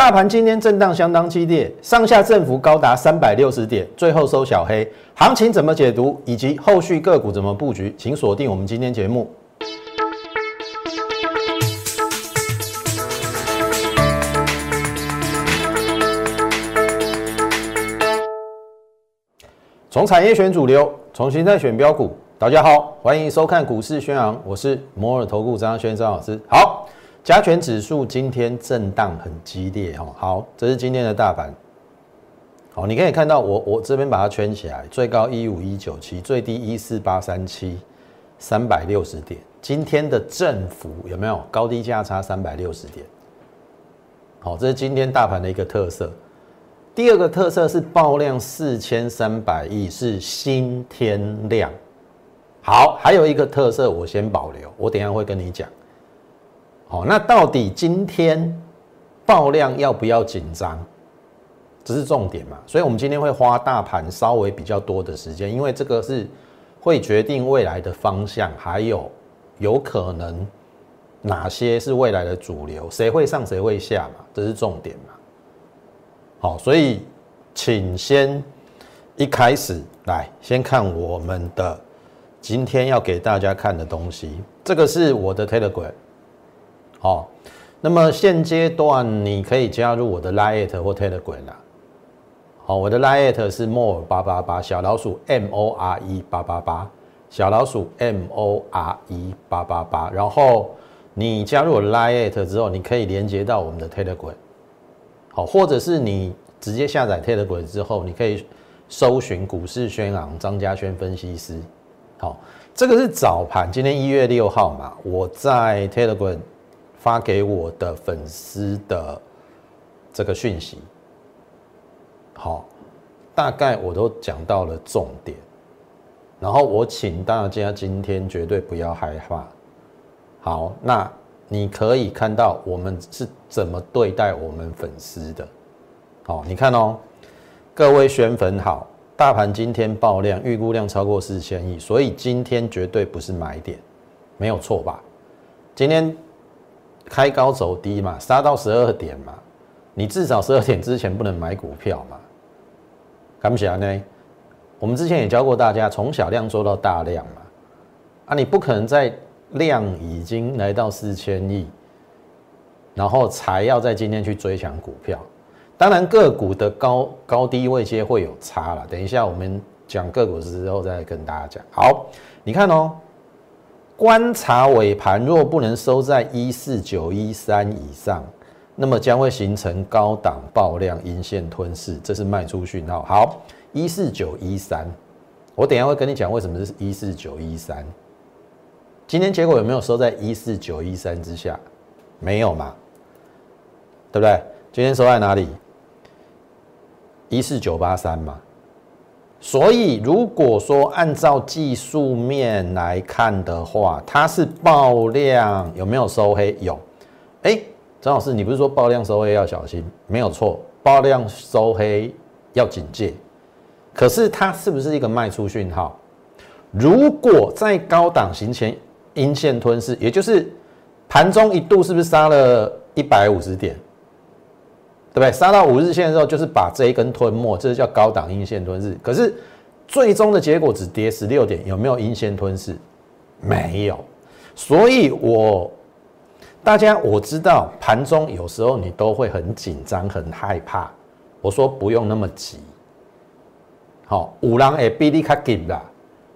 大盘今天震荡相当激烈，上下振幅高达三百六十点，最后收小黑。行情怎么解读，以及后续个股怎么布局，请锁定我们今天节目。从产业选主流，从形态选标股。大家好，欢迎收看股市宣扬，我是摩尔投顾张轩张老师。好。加权指数今天震荡很激烈哦。好，这是今天的大盘。好，你可以看到我我这边把它圈起来，最高一五一九七，最低一四八三七，三百六十点。今天的振幅有没有高低价差三百六十点？好，这是今天大盘的一个特色。第二个特色是爆量四千三百亿，是新天量。好，还有一个特色我先保留，我等下会跟你讲。好，那到底今天爆量要不要紧张？这是重点嘛？所以，我们今天会花大盘稍微比较多的时间，因为这个是会决定未来的方向，还有有可能哪些是未来的主流，谁会上，谁会下嘛？这是重点嘛？好，所以请先一开始来先看我们的今天要给大家看的东西，这个是我的 Telegram。好，那么现阶段你可以加入我的 Lite 或 Telegram 啦。好，我的 Lite 是 More 八八八小老鼠 M O R E 八八八小老鼠 M O R E 八八八。然后你加入 Lite 之后，你可以连接到我们的 Telegram。好，或者是你直接下载 Telegram 之后，你可以搜寻股市宣昂张家轩分析师。好，这个是早盘，今天一月六号嘛，我在 Telegram。发给我的粉丝的这个讯息，好，大概我都讲到了重点，然后我请大家今天绝对不要害怕。好，那你可以看到我们是怎么对待我们粉丝的。好，你看哦，各位选粉好，大盘今天爆量，预估量超过四千亿，所以今天绝对不是买点，没有错吧？今天。开高走低嘛，杀到十二点嘛，你至少十二点之前不能买股票嘛。看不起来呢？我们之前也教过大家，从小量做到大量嘛。啊，你不可能在量已经来到四千亿，然后才要在今天去追抢股票。当然个股的高高低位阶会有差了，等一下我们讲个股之后再跟大家讲。好，你看哦。观察尾盘，若不能收在一四九一三以上，那么将会形成高档爆量阴线吞噬，这是卖出讯号。好，一四九一三，我等下会跟你讲为什么是一四九一三。今天结果有没有收在一四九一三之下？没有嘛？对不对？今天收在哪里？一四九八三嘛。所以，如果说按照技术面来看的话，它是爆量，有没有收黑？有。哎，张老师，你不是说爆量收黑要小心？没有错，爆量收黑要警戒。可是它是不是一个卖出讯号？如果在高档行前阴线吞噬，也就是盘中一度是不是杀了一百五十点？对不对？杀到五日线的时候，就是把这一根吞没，这是叫高档阴线吞噬。可是最终的结果只跌十六点，有没有阴线吞噬？没有。所以，我大家我知道盘中有时候你都会很紧张、很害怕。我说不用那么急。好，五郎会比你较紧啦，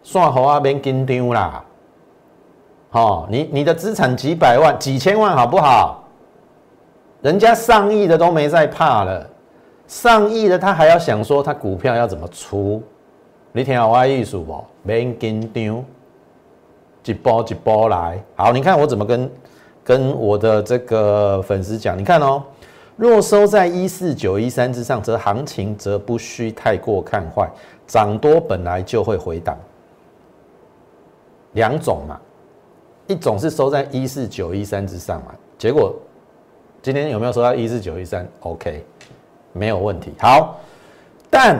算好啊，免紧张啦。好，你你的资产几百万、几千万，好不好？人家上亿的都没在怕了，上亿的他还要想说他股票要怎么出？你听我意思不？免紧张，一波一波来。好，你看我怎么跟跟我的这个粉丝讲？你看哦，若收在一四九一三之上，则行情则不需太过看坏，涨多本来就会回档。两种嘛，一种是收在一四九一三之上嘛，结果。今天有没有收到一四九一三？OK，没有问题。好，但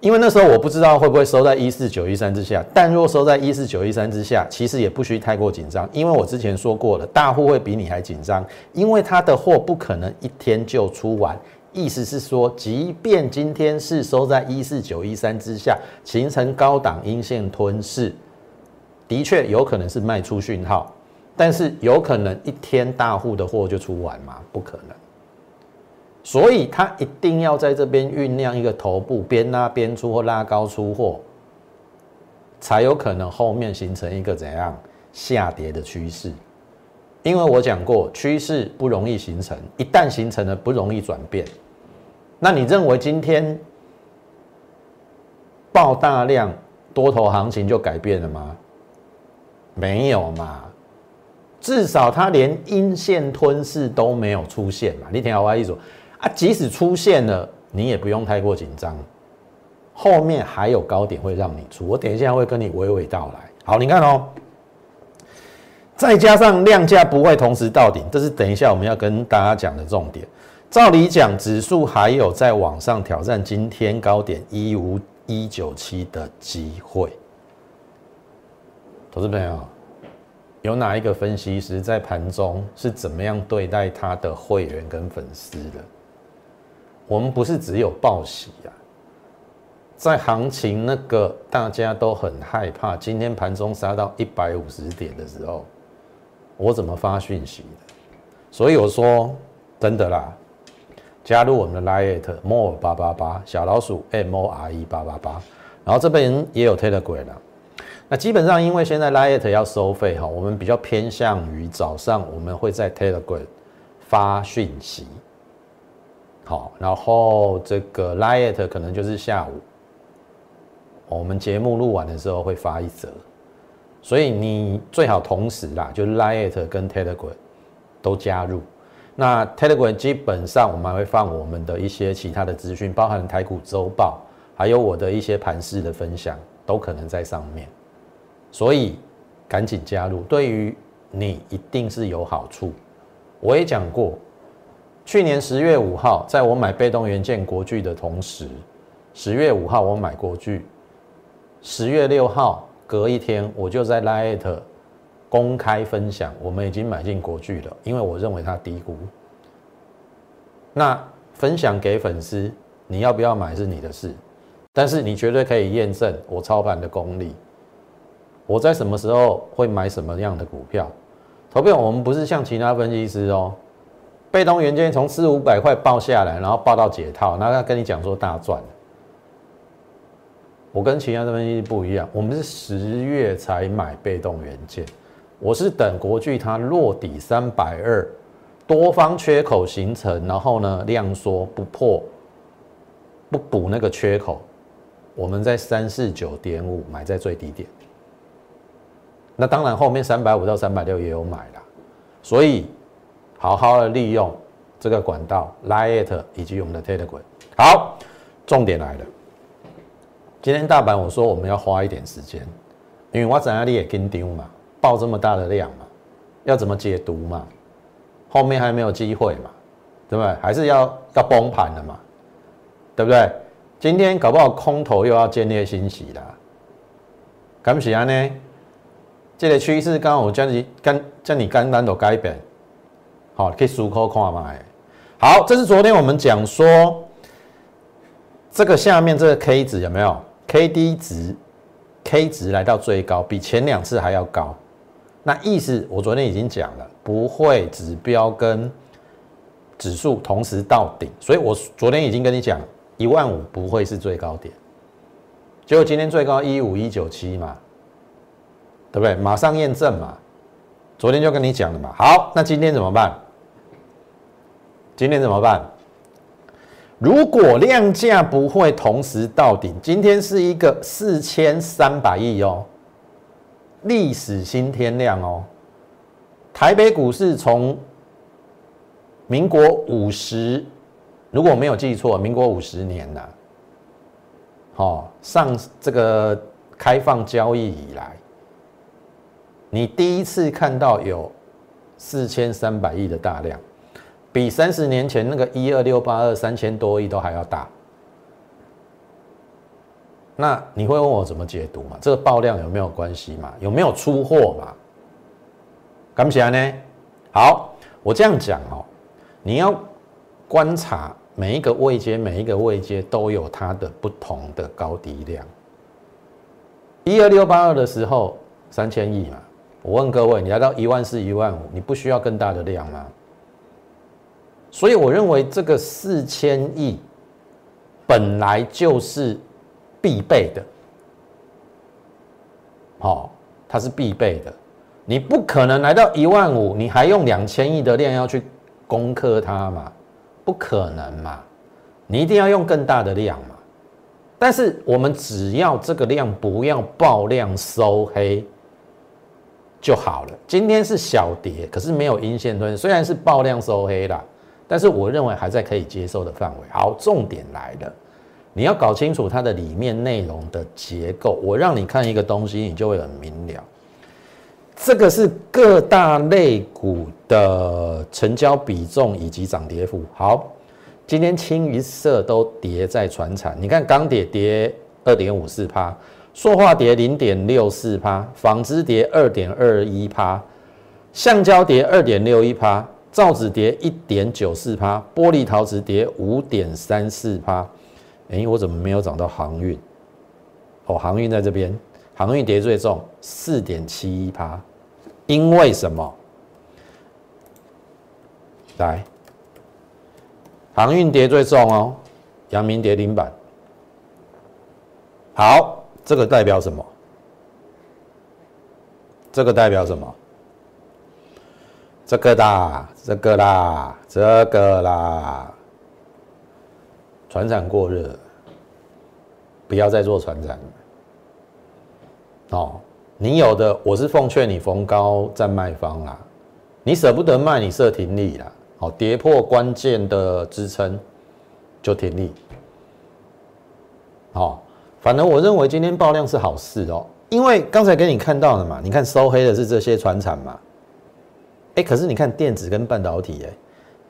因为那时候我不知道会不会收在一四九一三之下，但若收在一四九一三之下，其实也不需太过紧张，因为我之前说过了，大户会比你还紧张，因为他的货不可能一天就出完。意思是说，即便今天是收在一四九一三之下，形成高档阴线吞噬，的确有可能是卖出讯号，但是有可能一天大户的货就出完吗？不可能。所以它一定要在这边酝酿一个头部，边拉边出或拉高出货，才有可能后面形成一个怎样下跌的趋势。因为我讲过，趋势不容易形成，一旦形成了不容易转变。那你认为今天爆大量多头行情就改变了吗？没有嘛，至少它连阴线吞噬都没有出现嘛。你听好我意思啊，即使出现了，你也不用太过紧张，后面还有高点会让你出。我等一下会跟你娓娓道来。好，你看哦。再加上量价不会同时到顶，这是等一下我们要跟大家讲的重点。照理讲，指数还有在往上挑战今天高点一五一九七的机会。投资朋友，有哪一个分析师在盘中是怎么样对待他的会员跟粉丝的？我们不是只有报喜啊，在行情那个大家都很害怕，今天盘中杀到一百五十点的时候。我怎么发讯息的？所以我说真的啦，加入我们的 Lite More 八八八小老鼠 M O R E 八八八，然后这边也有 Telegram 了。那基本上因为现在 Lite 要收费哈，我们比较偏向于早上我们会在 Telegram 发讯息，好，然后这个 Lite 可能就是下午，我们节目录完的时候会发一则。所以你最好同时啦，就 Lite 跟 Telegram 都加入。那 Telegram 基本上我们还会放我们的一些其他的资讯，包含台股周报，还有我的一些盘势的分享，都可能在上面。所以赶紧加入，对于你一定是有好处。我也讲过，去年十月五号，在我买被动元件国巨的同时，十月五号我买国巨，十月六号。隔一天，我就在 Lite 公开分享，我们已经买进国巨了，因为我认为它低估。那分享给粉丝，你要不要买是你的事，但是你绝对可以验证我操盘的功力。我在什么时候会买什么样的股票？投票我们不是像其他分析师哦，被动元件从四五百块报下来，然后报到解套，然后跟你讲说大赚。我跟其他的分析师不一样，我们是十月才买被动元件，我是等国巨它落底三百二，多方缺口形成，然后呢量缩不破，不补那个缺口，我们在三四九点五买在最低点，那当然后面三百五到三百六也有买啦，所以好好的利用这个管道，Lite 以及我们的 Telegram，好，重点来了。今天大盘，我说我们要花一点时间，因为我怎样你也跟丢嘛，爆这么大的量嘛，要怎么解读嘛？后面还没有机会嘛，对不对？还是要要崩盘了嘛，对不对？今天搞不好空头又要建立欣喜啦，敢不起啊呢？这个趋势刚好叫你干叫你刚刚都改变，好，可以数口看嘛。好，这是昨天我们讲说这个下面这个 K 值有没有？K D 值，K 值来到最高，比前两次还要高。那意思我昨天已经讲了，不会指标跟指数同时到顶，所以我昨天已经跟你讲，一万五不会是最高点。结果今天最高一五一九七嘛，对不对？马上验证嘛。昨天就跟你讲了嘛。好，那今天怎么办？今天怎么办？如果量价不会同时到顶，今天是一个四千三百亿哦，历史新天量哦。台北股市从民国五十，如果我没有记错，民国五十年呐，好上这个开放交易以来，你第一次看到有四千三百亿的大量。比三十年前那个一二六八二三千多亿都还要大，那你会问我怎么解读嘛？这个爆量有没有关系嘛？有没有出货嘛？敢起来呢？好，我这样讲哦，你要观察每一个位阶，每一个位阶都有它的不同的高低量。一二六八二的时候，三千亿嘛。我问各位，你来到一万四、一万五，你不需要更大的量吗？所以我认为这个四千亿本来就是必备的，好，它是必备的。你不可能来到一万五，你还用两千亿的量要去攻克它嘛？不可能嘛？你一定要用更大的量嘛？但是我们只要这个量不要爆量收黑就好了。今天是小跌，可是没有阴线吞，虽然是爆量收黑啦。但是我认为还在可以接受的范围。好，重点来了，你要搞清楚它的里面内容的结构。我让你看一个东西，你就会很明了。这个是各大类股的成交比重以及涨跌幅。好，今天清一色都跌在船产。你看钢铁跌二点五四趴，塑化跌零点六四趴，纺织跌二点二一趴，橡胶跌二点六一趴。造纸跌一点九四趴，玻璃陶瓷跌五点三四趴。哎，我怎么没有涨到航运？哦，航运在这边，航运跌最重，四点七一趴。因为什么？来，航运跌最重哦，阳明跌停板。好，这个代表什么？这个代表什么？这个啦，这个啦，这个啦，船产过热，不要再做船产。哦，你有的，我是奉劝你逢高占卖方啦。你舍不得卖，你设停利啦。好，跌破关键的支撑就停利。好，反正我认为今天爆量是好事哦，因为刚才给你看到的嘛，你看收黑的是这些船产嘛。哎，可是你看电子跟半导体，哎，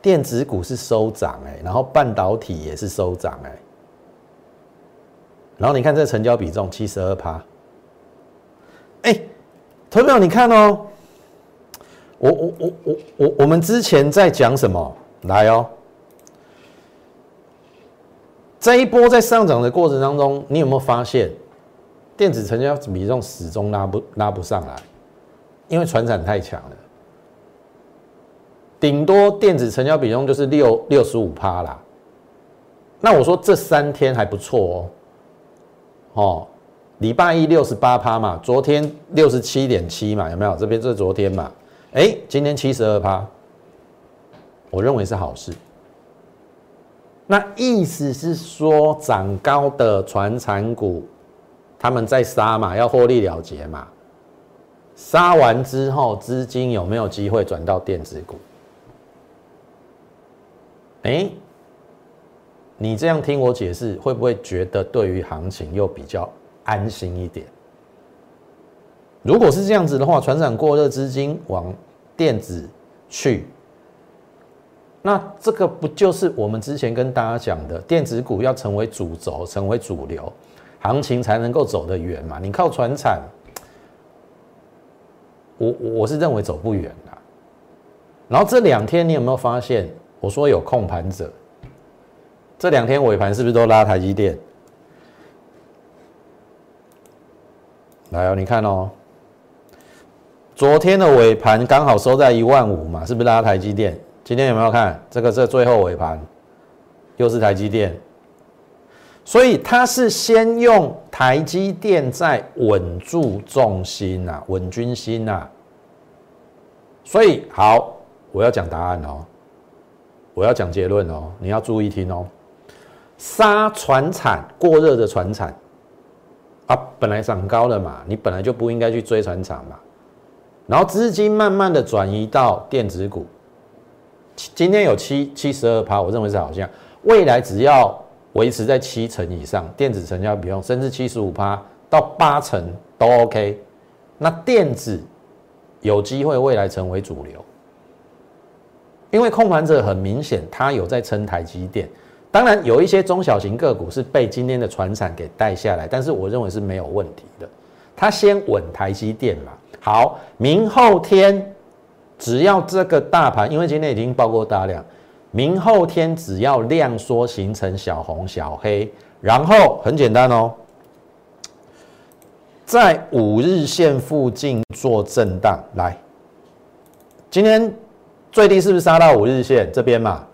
电子股是收涨，哎，然后半导体也是收涨，哎，然后你看这成交比重七十二趴，哎，投票你看哦，我我我我我我们之前在讲什么？来哦，这一波在上涨的过程当中，你有没有发现电子成交比重始终拉不拉不上来？因为船产太强了。顶多电子成交比重就是六六十五趴啦，那我说这三天还不错哦，哦，礼拜一六十八趴嘛，昨天六十七点七嘛，有没有？这边是昨天嘛，哎，今天七十二趴，我认为是好事。那意思是说，涨高的传产股，他们在杀嘛，要获利了结嘛，杀完之后，资金有没有机会转到电子股？哎，你这样听我解释，会不会觉得对于行情又比较安心一点？如果是这样子的话，船长过热资金往电子去，那这个不就是我们之前跟大家讲的，电子股要成为主轴、成为主流，行情才能够走得远嘛？你靠船产，我我是认为走不远的。然后这两天你有没有发现？我说有控盘者，这两天尾盘是不是都拉台积电？来哦，你看哦，昨天的尾盘刚好收在一万五嘛，是不是拉台积电？今天有没有看这个？是最后尾盘又是台积电，所以它是先用台积电在稳住重心呐，稳军心呐。所以好，我要讲答案哦。我要讲结论哦，你要注意听哦。杀船产过热的船产啊，本来涨高了嘛，你本来就不应该去追船产嘛。然后资金慢慢的转移到电子股，今天有七七十二趴，我认为是好像未来只要维持在七成以上，电子成交比重甚至七十五趴到八成都 OK，那电子有机会未来成为主流。因为控盘者很明显，他有在撑台积电，当然有一些中小型个股是被今天的船产给带下来，但是我认为是没有问题的。他先稳台积电嘛，好，明后天只要这个大盘，因为今天已经报过大量，明后天只要量缩形成小红小黑，然后很简单哦，在五日线附近做震荡，来，今天最低是不是杀到五日线这边嘛？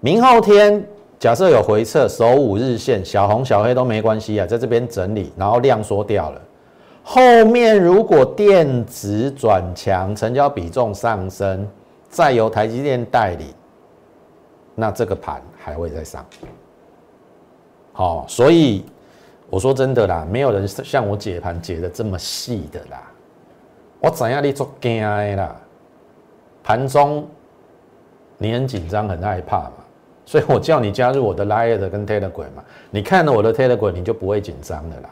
明后天。假设有回撤，守五日线，小红小黑都没关系啊，在这边整理，然后量缩掉了。后面如果电子转强，成交比重上升，再由台积电代理，那这个盘还会再上。好，所以我说真的啦，没有人像我解盘解的这么细的啦。我怎样你做惊的啦？盘中你很紧张，很害怕嘛？所以我叫你加入我的 Line 跟 Telegram 嘛，你看了我的 Telegram，你就不会紧张的啦。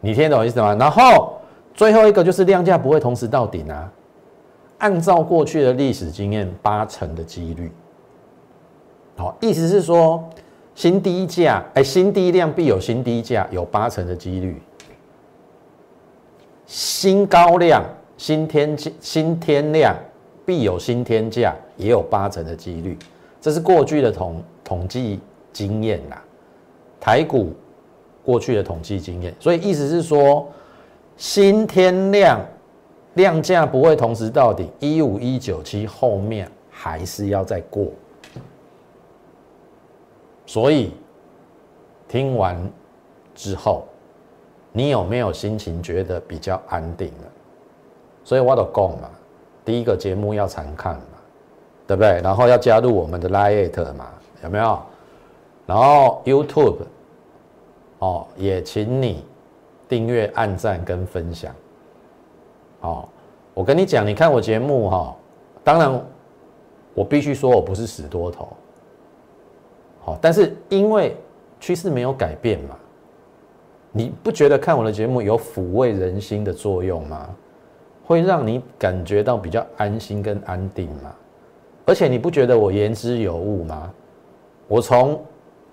你听懂意思吗？然后最后一个就是量价不会同时到顶啊。按照过去的历史经验，八成的几率。好，意思是说新低价，哎，新低量必有新低价，有八成的几率。新高量、新天新天量必有新天价，也有八成的几率。这是过去的统统计经验啦，台股过去的统计经验，所以意思是说，新天量量价不会同时到底，一五一九七后面还是要再过，所以听完之后，你有没有心情觉得比较安定了？所以我都讲嘛，第一个节目要常看嘛。对不对？然后要加入我们的 Lite 嘛？有没有？然后 YouTube 哦，也请你订阅、按赞跟分享。哦，我跟你讲，你看我节目哈，当然我必须说我不是死多头。好，但是因为趋势没有改变嘛，你不觉得看我的节目有抚慰人心的作用吗？会让你感觉到比较安心跟安定吗？而且你不觉得我言之有物吗？我从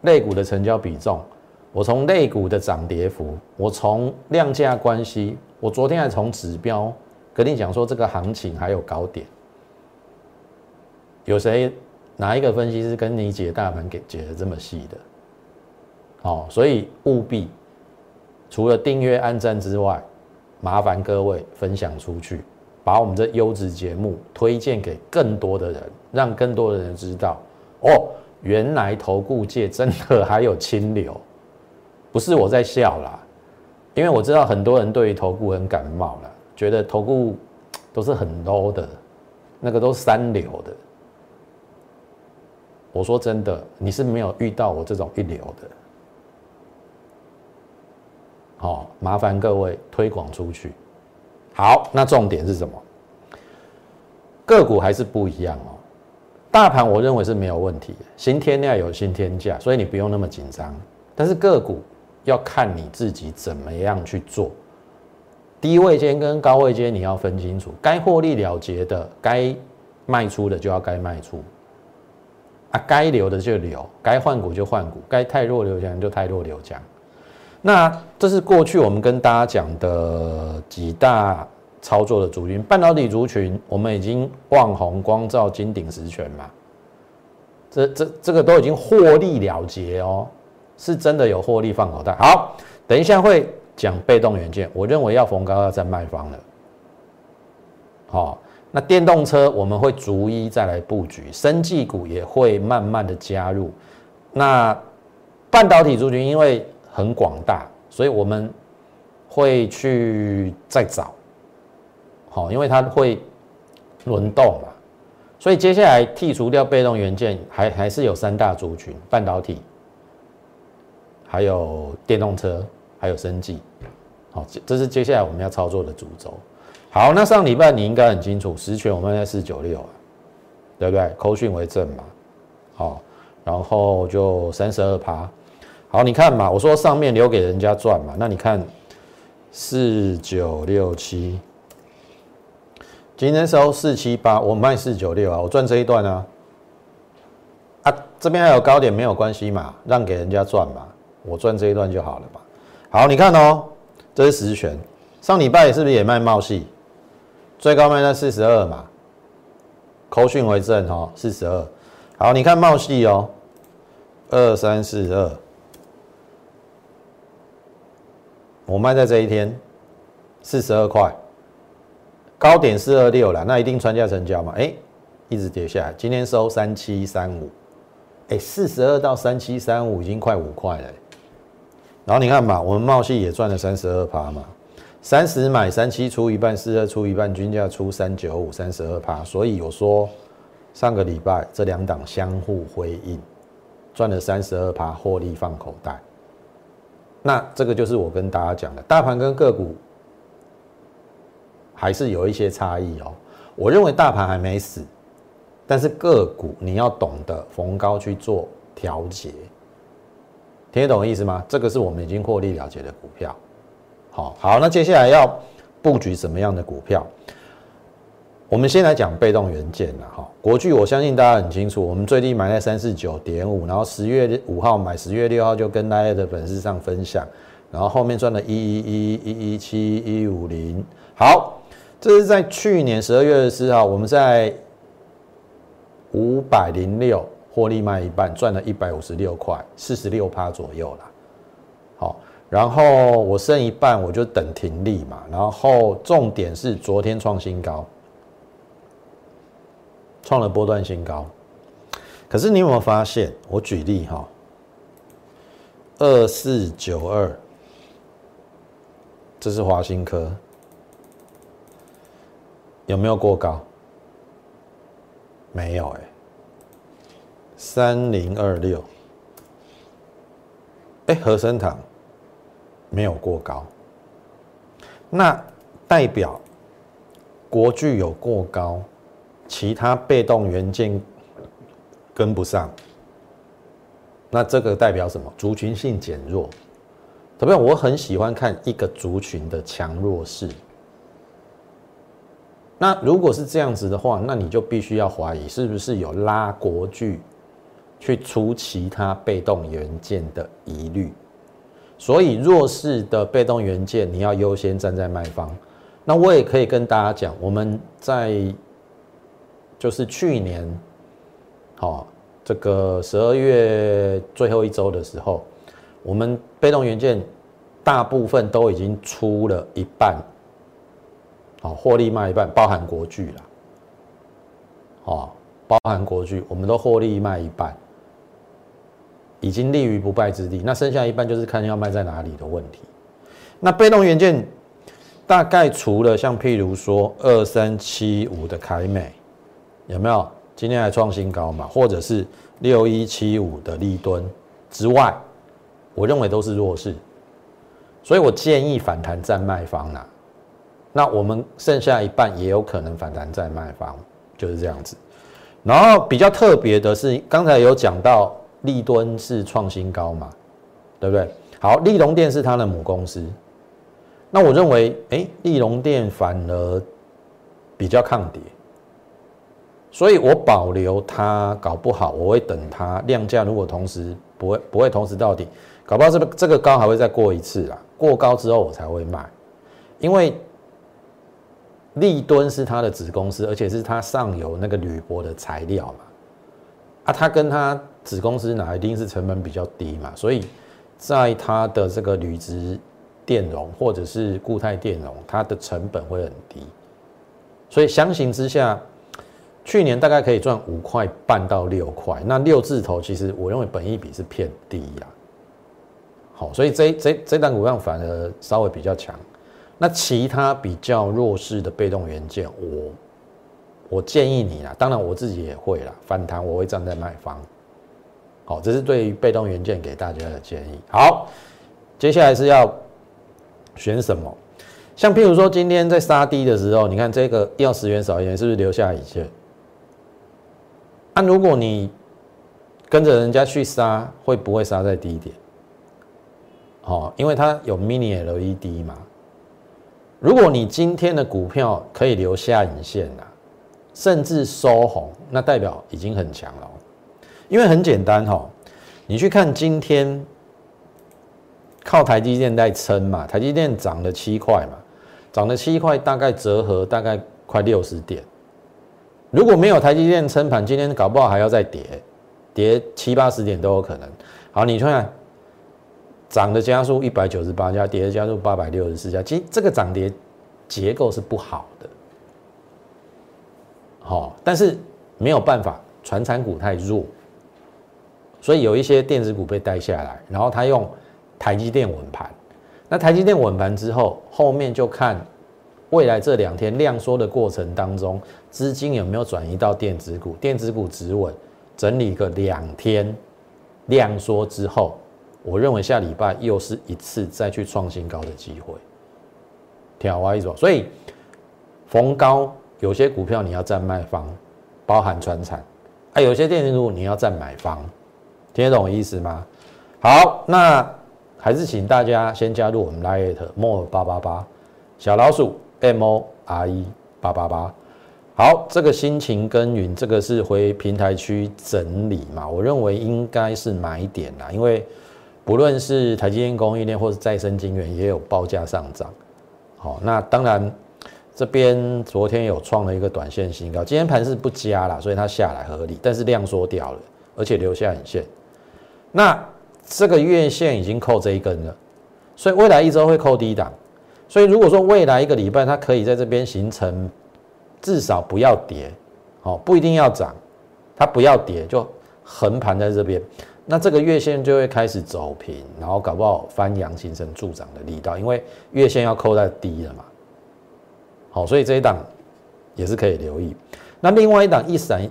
类股的成交比重，我从类股的涨跌幅，我从量价关系，我昨天还从指标跟你讲说这个行情还有高点。有谁哪一个分析师跟你解大盘给解的这么细的？哦，所以务必除了订阅、按赞之外，麻烦各位分享出去。把我们这优质节目推荐给更多的人，让更多的人知道哦，原来投顾界真的还有清流，不是我在笑啦，因为我知道很多人对于投顾很感冒了，觉得投顾都是很 low 的，那个都是三流的。我说真的，你是没有遇到我这种一流的，好，麻烦各位推广出去。好，那重点是什么？个股还是不一样哦。大盘我认为是没有问题的，新天量有新天价，所以你不用那么紧张。但是个股要看你自己怎么样去做，低位间跟高位间你要分清楚，该获利了结的，该卖出的就要该卖出，啊，该留的就留，该换股就换股，该太弱留强就太弱留强。那这是过去我们跟大家讲的几大操作的族群，半导体族群，我们已经望红、光照、金鼎、实权嘛，这这这个都已经获利了结哦，是真的有获利放口袋。好，等一下会讲被动元件，我认为要逢高要再卖方了。好，那电动车我们会逐一再来布局，生技股也会慢慢的加入。那半导体族群因为很广大，所以我们会去再找，好，因为它会轮动嘛，所以接下来剔除掉被动元件，还还是有三大族群：半导体，还有电动车，还有生技。好，这是接下来我们要操作的主轴。好，那上礼拜你应该很清楚，十权我们在四九六啊，对不对？扣讯为正嘛，好，然后就三十二趴。好，你看嘛，我说上面留给人家赚嘛，那你看四九六七，今天收四七八，我卖四九六啊，我赚这一段啊，啊，这边还有高点没有关系嘛，让给人家赚嘛，我赚这一段就好了吧。好，你看哦，这是实权，上礼拜是不是也卖茂系？最高卖在四十二嘛，口讯为证哦，四十二。好，你看茂系哦，二三四二，我卖在这一天四十二块，高点四二六了，那一定穿价成交嘛？哎，一直跌下来，今天收三七三五，哎，四十二到三七三五已经快五块了。然后你看嘛，我们茂系也赚了三十二趴嘛。三十买三七出一半，四二出一半，均价出三九五，三十二趴。所以有说上个礼拜这两档相互辉映，赚了三十二趴，获利放口袋。那这个就是我跟大家讲的，大盘跟个股还是有一些差异哦。我认为大盘还没死，但是个股你要懂得逢高去做调节，听得懂意思吗？这个是我们已经获利了结的股票。好好，那接下来要布局什么样的股票？我们先来讲被动元件了哈。国巨，我相信大家很清楚，我们最低买在三四九点五，然后十月五号买，十月六号就跟大家的粉丝上分享，然后后面赚了一一一一一七一五零。好，这是在去年十二月二十四号，我们在五百零六获利卖一半，赚了一百五十六块，四十六趴左右了。好。然后我剩一半，我就等停利嘛。然后重点是昨天创新高，创了波段新高。可是你有没有发现？我举例哈，二四九二，这是华新科，有没有过高？没有哎。三零二六，哎，和生堂。没有过高，那代表国巨有过高，其他被动元件跟不上，那这个代表什么？族群性减弱。特别我很喜欢看一个族群的强弱势。那如果是这样子的话，那你就必须要怀疑是不是有拉国巨去出其他被动元件的疑虑。所以弱势的被动元件，你要优先站在卖方。那我也可以跟大家讲，我们在就是去年，好这个十二月最后一周的时候，我们被动元件大部分都已经出了一半，好获利卖一半，包含国巨了，哦，包含国巨，我们都获利卖一半。已经立于不败之地，那剩下一半就是看要卖在哪里的问题。那被动元件大概除了像譬如说二三七五的凯美有没有今天还创新高嘛，或者是六一七五的立敦之外，我认为都是弱势，所以我建议反弹在卖方啦。那我们剩下一半也有可能反弹在卖方，就是这样子。然后比较特别的是，刚才有讲到。立敦是创新高嘛，对不对？好，立隆电是它的母公司，那我认为，哎，立隆电反而比较抗跌，所以我保留它，搞不好我会等它量价，如果同时不会不会同时到底，搞不好这个这个高还会再过一次啦，过高之后我才会卖，因为立敦是它的子公司，而且是它上游那个铝箔的材料嘛。啊，它跟它子公司哪一定是成本比较低嘛，所以在它的这个铝质电容或者是固态电容，它的成本会很低，所以相形之下，去年大概可以赚五块半到六块，那六字头其实我认为本益比是偏低呀。好，所以这这这档股票反而稍微比较强，那其他比较弱势的被动元件，我。我建议你啦，当然我自己也会啦，反弹我会站在卖方。好，这是对于被动元件给大家的建议。好，接下来是要选什么？像譬如说今天在杀低的时候，你看这个要十元少一元，是不是留下一切？那如果你跟着人家去杀，会不会杀在低点？好，因为它有 mini LED 嘛。如果你今天的股票可以留下影线啦。甚至收红，那代表已经很强了。因为很简单哈，你去看今天靠台积电在撑嘛，台积电涨了七块嘛，涨了七块，大概折合大概快六十点。如果没有台积电撑盘，今天搞不好还要再跌，跌七八十点都有可能。好，你看涨的加速一百九十八家，跌的加速八百六十四家，其实这个涨跌结构是不好的。好，但是没有办法，传产股太弱，所以有一些电子股被带下来，然后他用台积电稳盘。那台积电稳盘之后，后面就看未来这两天量缩的过程当中，资金有没有转移到电子股？电子股止稳，整理个两天，量缩之后，我认为下礼拜又是一次再去创新高的机会。挑歪一种，所以逢高。有些股票你要占卖方，包含船产，啊，有些电子股你要占买方，听得懂我意思吗？好，那还是请大家先加入我们 Lite More 八八八小老鼠 M O R E 八八八。好，这个心情耕耘，这个是回平台区整理嘛？我认为应该是买点啦，因为不论是台积电供应链或是再生晶圆，也有报价上涨。好，那当然。这边昨天有创了一个短线新高，今天盘是不加了，所以它下来合理，但是量缩掉了，而且留下影线。那这个月线已经扣这一根了，所以未来一周会扣低档。所以如果说未来一个礼拜它可以在这边形成至少不要跌，好不一定要涨，它不要跌就横盘在这边，那这个月线就会开始走平，然后搞不好翻阳形成助涨的力道，因为月线要扣在低了嘛。好，所以这一档也是可以留意。那另外一档一闪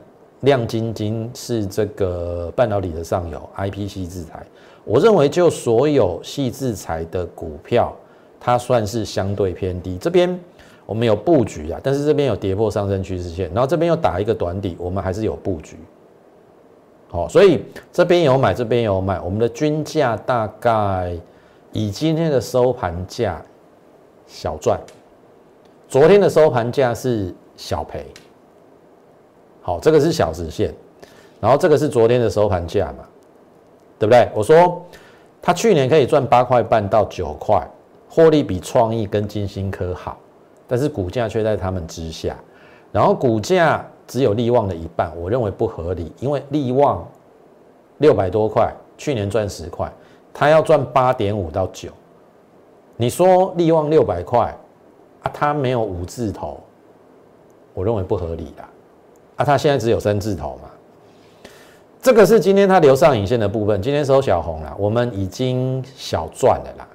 亮晶晶是这个半导体的上游 IPC 制裁，我认为就所有系制裁的股票，它算是相对偏低。这边我们有布局啊，但是这边有跌破上升趋势线，然后这边又打一个短底，我们还是有布局。好，所以这边有买，这边有买，我们的均价大概以今天的收盘价小赚。昨天的收盘价是小赔，好，这个是小时线，然后这个是昨天的收盘价嘛，对不对？我说他去年可以赚八块半到九块，获利比创意跟金星科好，但是股价却在他们之下，然后股价只有利旺的一半，我认为不合理，因为利旺六百多块，去年赚十块，他要赚八点五到九，你说利旺六百块？它没有五字头，我认为不合理的。啊，它现在只有三字头嘛。这个是今天它留上影线的部分，今天收小红了，我们已经小赚了啦。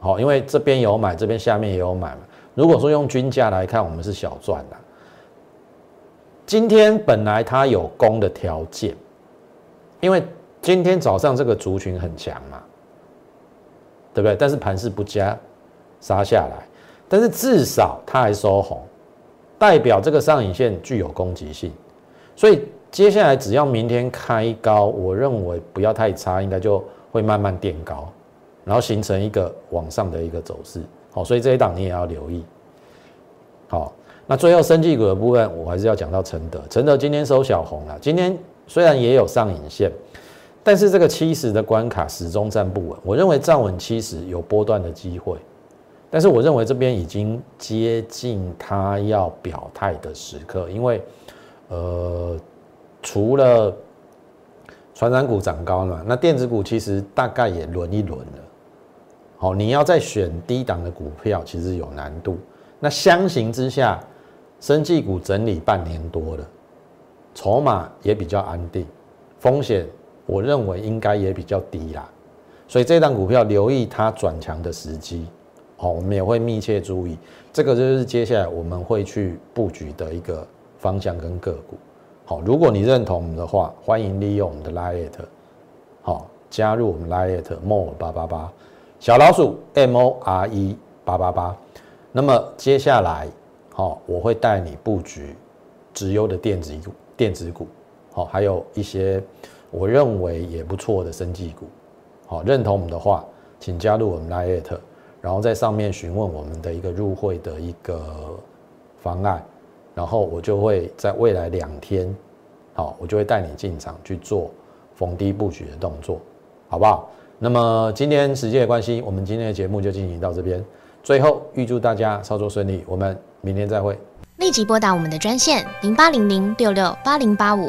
好，因为这边有买，这边下面也有买嘛。如果说用均价来看，我们是小赚的。今天本来它有攻的条件，因为今天早上这个族群很强嘛，对不对？但是盘势不佳，杀下来。但是至少它还收红，代表这个上影线具有攻击性，所以接下来只要明天开高，我认为不要太差，应该就会慢慢垫高，然后形成一个往上的一个走势。好，所以这一档你也要留意。好，那最后生技股的部分，我还是要讲到承德。承德今天收小红了，今天虽然也有上影线，但是这个七十的关卡始终站不稳。我认为站稳七十有波段的机会。但是我认为这边已经接近他要表态的时刻，因为，呃，除了传染股涨高了，那电子股其实大概也轮一轮了。好，你要再选低档的股票，其实有难度。那相形之下，生技股整理半年多了，筹码也比较安定，风险我认为应该也比较低啦。所以这档股票留意它转强的时机。好，我们也会密切注意，这个就是接下来我们会去布局的一个方向跟个股。好，如果你认同的话，欢迎利用我们的 Lite，好，加入我们 Lite More 八八八小老鼠 M O R E 八八八。那么接下来，好，我会带你布局直优的电子股、电子股，好，还有一些我认为也不错的生技股。好，认同我们的话，请加入我们 Lite。然后在上面询问我们的一个入会的一个方案，然后我就会在未来两天，好，我就会带你进场去做逢低布局的动作，好不好？那么今天时间的关系，我们今天的节目就进行到这边。最后预祝大家操作顺利，我们明天再会。立即拨打我们的专线零八零零六六八零八五